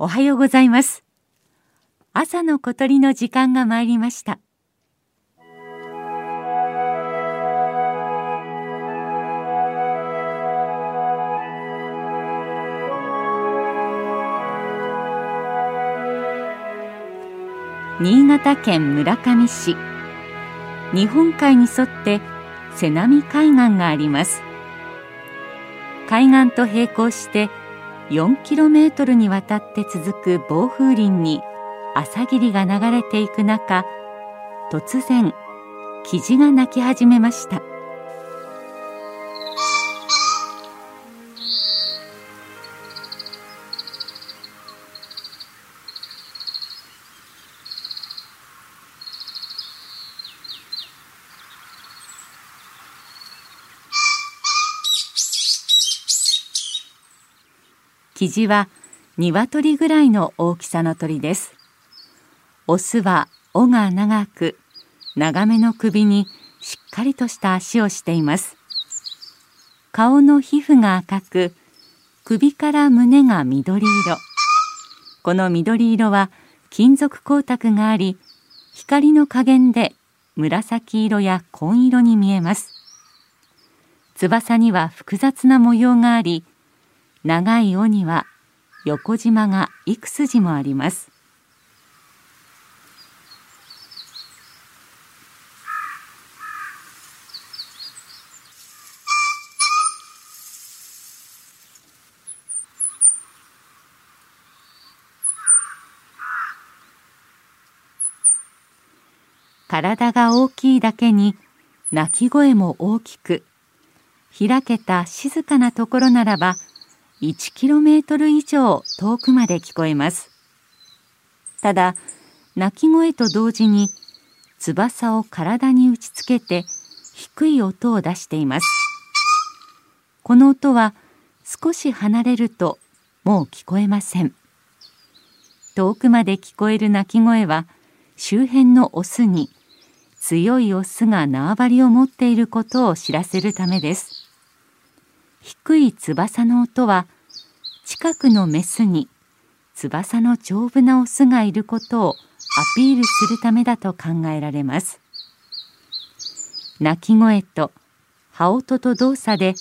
おはようございます。朝の小鳥の時間が参りました。新潟県村上市。日本海に沿って瀬波海岸があります。海岸と並行して4キロメートルにわたって続く暴風林に朝霧が流れていく中突然キジが鳴き始めました。キジは鶏ぐらいの大きさの鳥です。オスは尾が長く長めの首にしっかりとした足をしています。顔の皮膚が赤く首から胸が緑色。この緑色は金属光沢があり光の加減で紫色や紺色に見えます。翼には複雑な模様があり長い尾には横縞が幾筋もあります。体が大きいだけに鳴き声も大きく開けた静かなところならば1キロメートル以上遠くまで聞こえます。ただ鳴き声と同時に翼を体に打ちつけて低い音を出しています。この音は少し離れるともう聞こえません。遠くまで聞こえる鳴き声は周辺のオスに強いオスが縄張りを持っていることを知らせるためです。低い翼の音は近くのメスに翼の丈夫なオスがいることをアピールするためだと考えられます。鳴き声と羽音と動作で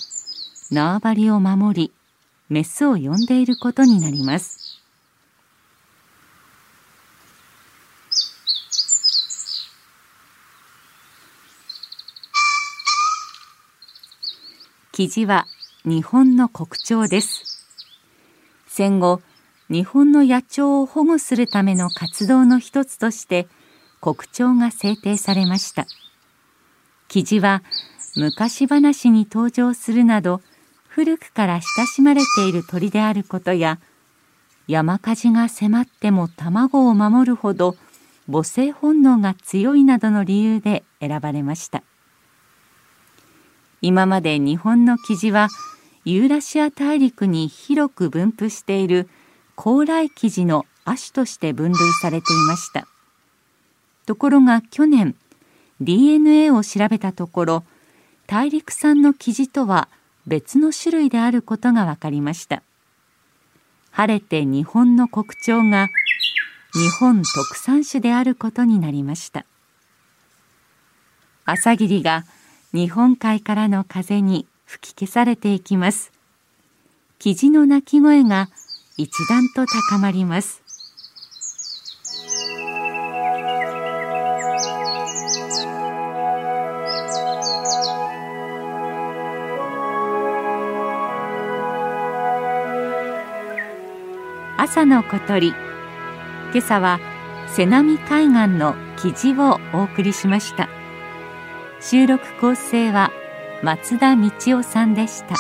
縄張りを守りメスを呼んでいることになります。キジは日本の国鳥です。戦後日本の野鳥を保護するための活動の一つとして国鳥が制定されました。キジは昔話に登場するなど古くから親しまれている鳥であることや山火事が迫っても卵を守るほど母性本能が強いなどの理由で選ばれました。今まで日本のキジはユーラシア大陸に広く分布している高麗生地の亜種として分類されていました。ところが去年 DNA を調べたところ大陸産の生地とは別の種類であることが分かりました。晴れて日本の国鳥が日本特産種であることになりました。朝霧が日本海からの風に吹き消されていきます。キジの鳴き声が一段と高まります。朝の小鳥。今朝は瀬波海岸の記事をお送りしました。収録構成は松田道夫さんでした。